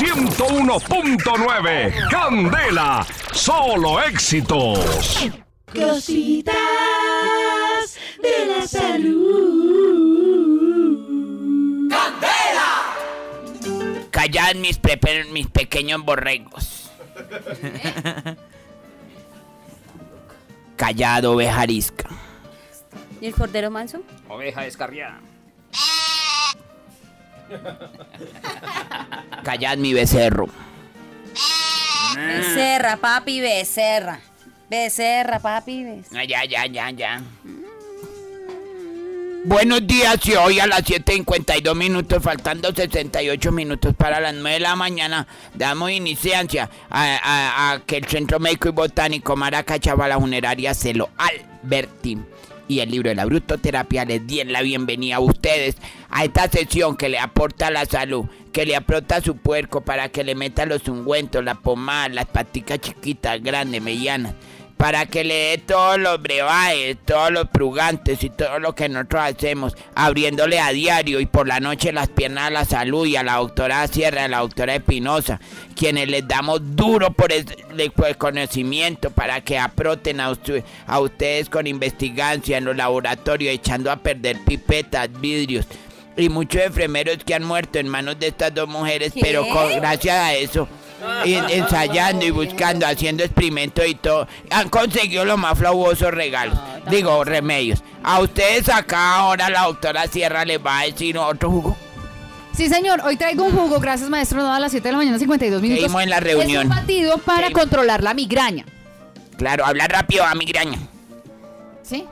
101.9. Candela, solo éxitos. Cositas de la salud. Callad mis, pepe- mis pequeños borregos. Callad, oveja arisca. ¿Y el cordero manso? Oveja descarriada. Callad mi becerro. Becerra, papi, becerra. Becerra, papi, becerra. Ah, ya, ya, ya, ya. Buenos días, y hoy a las 7.52 minutos, faltando 68 minutos para las 9 de la mañana, damos iniciancia a, a- a que el Centro Médico y Botánico Maracachava, la funeraria Celo Alberti y el libro de la brutoterapia les den la bienvenida a ustedes a esta sesión que le aporta la salud, que le aporta su puerco para que le meta los ungüentos, la pomada, las paticas chiquitas, grandes, medianas para que le dé todos los brebajes, todos los prugantes y todo lo que nosotros hacemos, abriéndole a diario y por la noche las piernas a la salud y a la doctora Sierra, a la doctora Espinosa, quienes les damos duro por el, por el conocimiento para que aproten a, usted- a ustedes con investigancia en los laboratorios, echando a perder pipetas, vidrios. Y muchos enfermeros que han muerto en manos de estas dos mujeres, ¿Qué? pero con- gracias a eso y ensayando y buscando, haciendo experimentos y todo, han conseguido los más flauosos regalos, digo, remedios. A ustedes acá ahora la doctora Sierra les va a decir otro jugo. Sí, señor. Hoy traigo un jugo, gracias, maestro. No, a las 7 de la mañana, 52 minutos. Seguimos en la reunión. Es un batido para controlar la migraña. Claro, habla rápido a migraña. ¿Sí?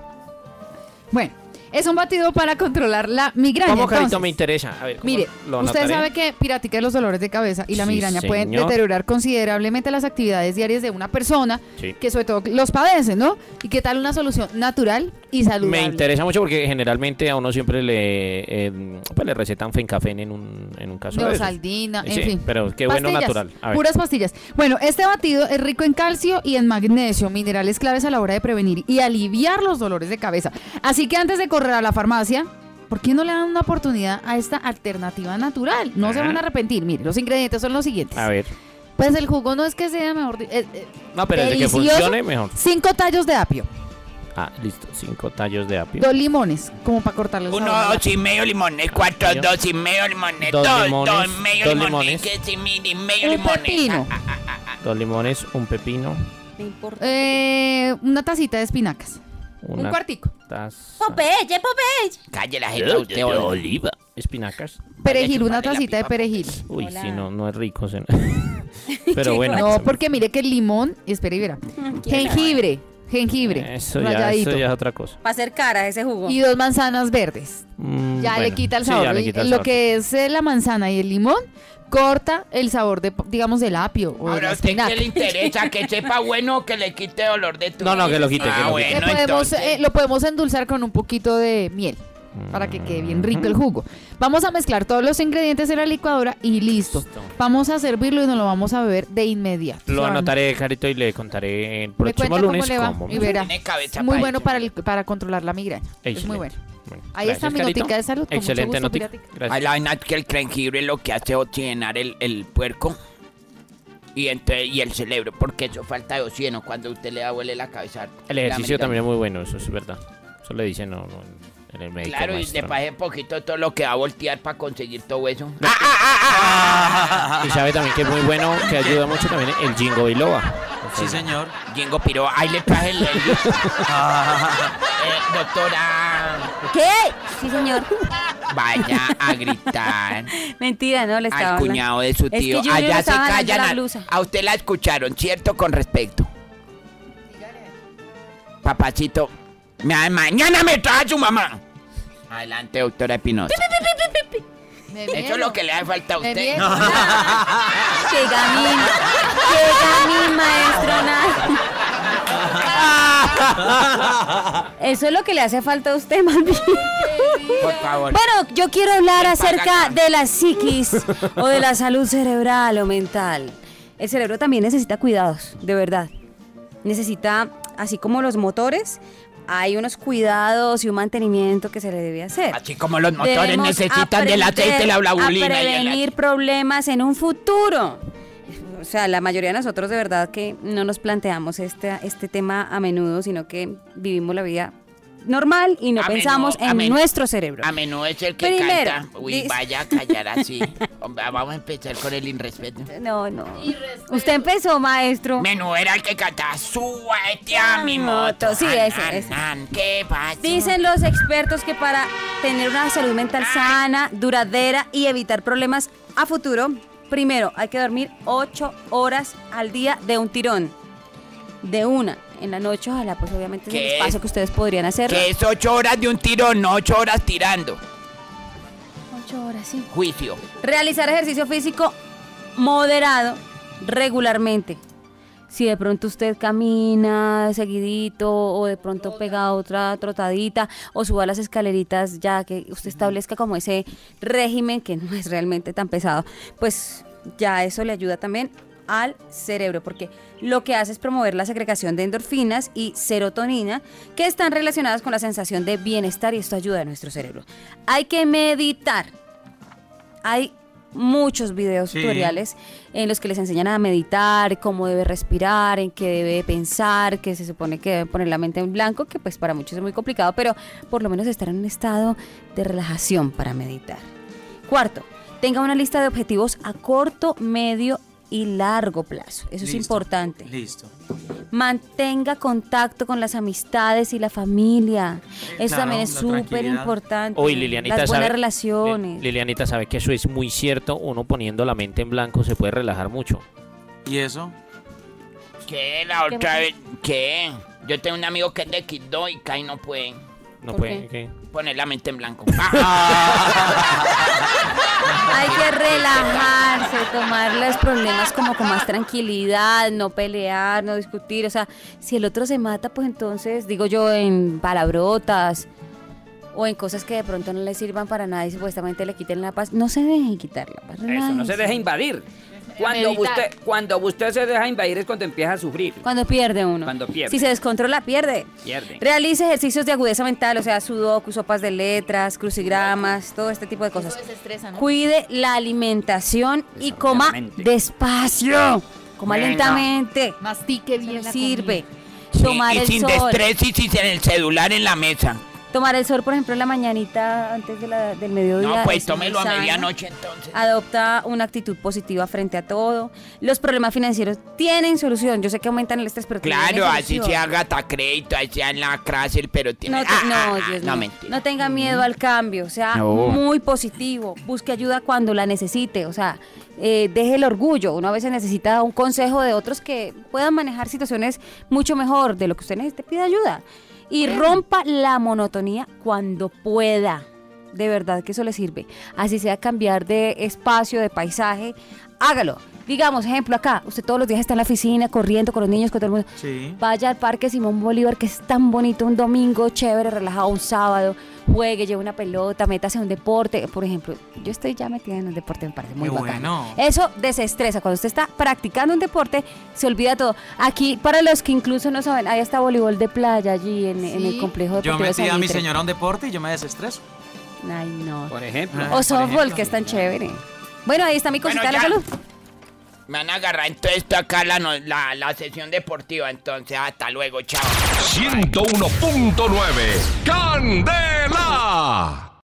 Bueno, es un batido para controlar la migraña. ¿Cómo, Carito? Entonces, Me interesa. A ver, ¿cómo Mire, lo usted sabe que piratica los dolores de cabeza y la Sí, migraña pueden deteriorar considerablemente las actividades diarias de una persona Sí. que sobre todo los padece, ¿no? ¿Y qué tal una solución natural y saludable? Me interesa mucho porque generalmente a uno siempre le, eh, pues le recetan fencafén en un, en un caso de. Neosaldina, en Sí, fin. pero qué bueno natural. A ver. Puras pastillas. Bueno, este batido es rico en calcio y en magnesio, minerales claves a la hora de prevenir y aliviar los dolores de cabeza. Así que antes de correr a la farmacia, ¿por qué no le dan una oportunidad a esta alternativa natural? No se Ajá. van a arrepentir. Mire, los ingredientes son los siguientes. A ver. Pues el jugo no es que sea mejor. eh, eh, No, pero desde que funcione, mejor. Cinco tallos de apio, Ah, listo. Cinco tallos de apio. dos limones, como para cortarles Uno, dos y medio limones, cuatro, dos y medio limones, Dos dos, limones, dos, medio dos limones, limones. mire, medio Un limones. pepino, Ah, ah, ah, Dos limones, un pepino, No importa. eh, una tacita de espinacas, una un cuartico, taza Popeye, Popeye. Calle la gente, usted oliva. espinacas. perejil, una tacita de perejil. Uy, Hola. sí, no, no es rico. se- Pero bueno. No, porque mire que el limón, espera y verá. Jengibre, jengibre, Eso ya, eso ya es otra cosa. Para hacer cara ese jugo. Y dos manzanas verdes. Mm, Ya le bueno, quita el sí, sabor. ya le Y quita el Lo que es eh, la manzana y el limón corta el sabor de, digamos, del apio o de Ahora, la ¿a usted qué le interesa? ¿Que sepa bueno o que le quite dolor de tu No, no, que lo quite, que Ah, lo quite. Le bueno, podemos, entonces. eh, lo podemos endulzar con un poquito de miel para que quede bien rico el jugo. Vamos a mezclar todos los ingredientes en la licuadora y listo. Listo. Vamos a servirlo y nos lo vamos a beber de inmediato. Lo sea, anotaré, Carito, y le contaré el próximo cuenta lunes cómo le va cómo me y verá. Tiene cabeza Muy bueno para, el- para controlar la migraña. Es Excelente. muy bueno. Bueno, Ahí está gracias, mi Carito. notica de salud, con mucho Excelente gusto, notica. Piratica. Ay, Gracias. la vaina que el jengibre lo que hace es oxigenar el, el puerco y, entre, y el cerebro, porque eso falta de oxígeno cuando usted le da huele la cabeza. El ejercicio también es muy bueno, eso es verdad. Eso le dicen no, no, en el médico. Claro, y de paje poquito todo lo que va a voltear para conseguir todo eso. Y sabe también que es muy bueno, que ayuda mucho también el jingo biloba. Sí, señor. Jingo Piro, ahí le traje el... el- Eh, doctora, ¿Qué? Sí, señor. vaya a gritar Mentira, no le estaba al hablando. cuñado de su Es que tío. Allá se callan. la A, blusa. a usted la escucharon, ¿cierto? Con respeto. Papacito, ma- mañana me trae su mamá. Adelante, doctora Espinosa. Me Eso es lo que le hace falta a usted. miedo. ¡Qué gamín! ¡Qué gamín, maestro! Nada. Eso es lo que le hace falta a usted, bien. Por favor. Bueno, yo quiero hablar ¿Quién acerca de la psiquis o de la salud cerebral o mental. El cerebro también necesita cuidados, de verdad. Necesita, así como los motores, hay unos cuidados y un mantenimiento que se le debe hacer. Así como los motores Debemos necesitan del aceite, la blavulina A y prevenir problemas en un futuro. O sea, la mayoría de nosotros de verdad que no nos planteamos este, este tema a menudo, sino que vivimos la vida normal y no A pensamos menudo, en nuestro cerebro. A menudo es el que Primero, canta. Uy, dice- vaya a callar así. Vamos a empezar con el irrespeto. No, no. Usted empezó, maestro. Menú era el que cantaba Súbete a mi moto. sí, ese, an, ese. an, ¿Qué pasa? Dicen los expertos que para tener una salud mental sana, duradera y evitar problemas a futuro, primero hay que dormir 8 horas al día de un tirón. De una. En la noche, ojalá, pues obviamente es el espacio que ustedes podrían hacer. Que es ocho horas de un tirón, no ocho horas tirando. 8 horas, sí. Juicio. Realizar ejercicio físico moderado regularmente. Si de pronto usted camina seguidito o de pronto pega otra trotadita o suba las escaleritas ya que usted establezca como ese régimen que no es realmente tan pesado, pues ya eso le ayuda también al cerebro porque lo que hace es promover la segregación de endorfinas y serotonina que están relacionadas con la sensación de bienestar y esto ayuda a nuestro cerebro. Hay que meditar. Hay muchos videos Sí. tutoriales en los que les enseñan a meditar, cómo debe respirar, en qué debe pensar, que se supone que debe poner la mente en blanco, que pues para muchos es muy complicado, pero por lo menos estar en un estado de relajación para meditar. Cuarto, tenga una lista de objetivos a corto, medio y largo plazo. Eso es importante. Listo. Mantenga contacto con las amistades y la familia. Eso claro, también es súper importante. Uy, Lilianita Las buenas sabe, relaciones. Li- Lilianita sabe que eso es muy cierto. Uno poniendo la mente en blanco se puede relajar mucho. ¿Y eso? ¿Qué? La ¿Qué otra vez. ¿Qué? Yo tengo un amigo que es de Quito y Kai no puede No ¿Por puede. qué? ¿qué? poner la mente en blanco. Hay que relajarse, tomar los problemas como con más tranquilidad, no pelear, no discutir. O sea, si el otro se mata, pues entonces, digo yo, en palabrotas o en cosas que de pronto no le sirvan para nada y supuestamente le quiten la paz, no se dejen quitar la paz. Eso, no se deja invadir. Cuando Meditar. usted, cuando usted se deja invadir es cuando empieza a sufrir. Cuando pierde uno. Cuando pierde. Si se descontrola, pierde. Pierde. Realice ejercicios de agudeza mental, o sea, sudoku, sopas de letras, crucigramas, todo este tipo de cosas. desestresa, ¿no? Cuide la alimentación y coma despacio. Coma Venga. lentamente. Mastique bien Eso la sirve. Tomar y el sin sol. destrés y sin el celular en la mesa. Tomar el sol, por ejemplo, en la mañanita antes de la- del mediodía. No, pues tómelo a medianoche entonces. Adopta una actitud positiva frente a todo. Los problemas financieros tienen solución. Yo sé que aumentan el estrés, pero Claro, así se haga crédito, así sea en la cárcel, pero tiene. No, te- Ah, no, ah, Dios no, mío. No tenga miedo al cambio, sea No. muy positivo, busque ayuda cuando la necesite, o sea, eh, deje el orgullo. Uno a veces necesita un consejo de otros que puedan manejar situaciones mucho mejor de lo que usted necesite, pida ayuda. Y rompa la monotonía cuando pueda. De verdad que eso le sirve. Así sea cambiar de espacio, de paisaje, hágalo. Digamos, ejemplo, acá, usted todos los días está en la oficina, corriendo con los niños, con todo el mundo. Sí. Vaya al Parque Simón Bolívar, que es tan bonito, un domingo chévere, relajado, un sábado, juegue, lleve una pelota, métase a un deporte. Por ejemplo, yo estoy ya metida en un deporte, me parece muy Qué bacano. bueno. Eso desestresa. Cuando usted está practicando un deporte, se olvida todo. Aquí, para los que incluso no saben, ahí está voleibol de playa allí en, en el complejo Yo de metí a mi señora a un deporte y yo me desestreso. Ay, no. Por ejemplo. O softball, que es tan chévere. Bueno, ahí está mi Bueno, cosita de la salud. Me van a agarrar entonces esto acá la, no- la, la sesión deportiva, entonces hasta luego, chao. 101.9 Candela.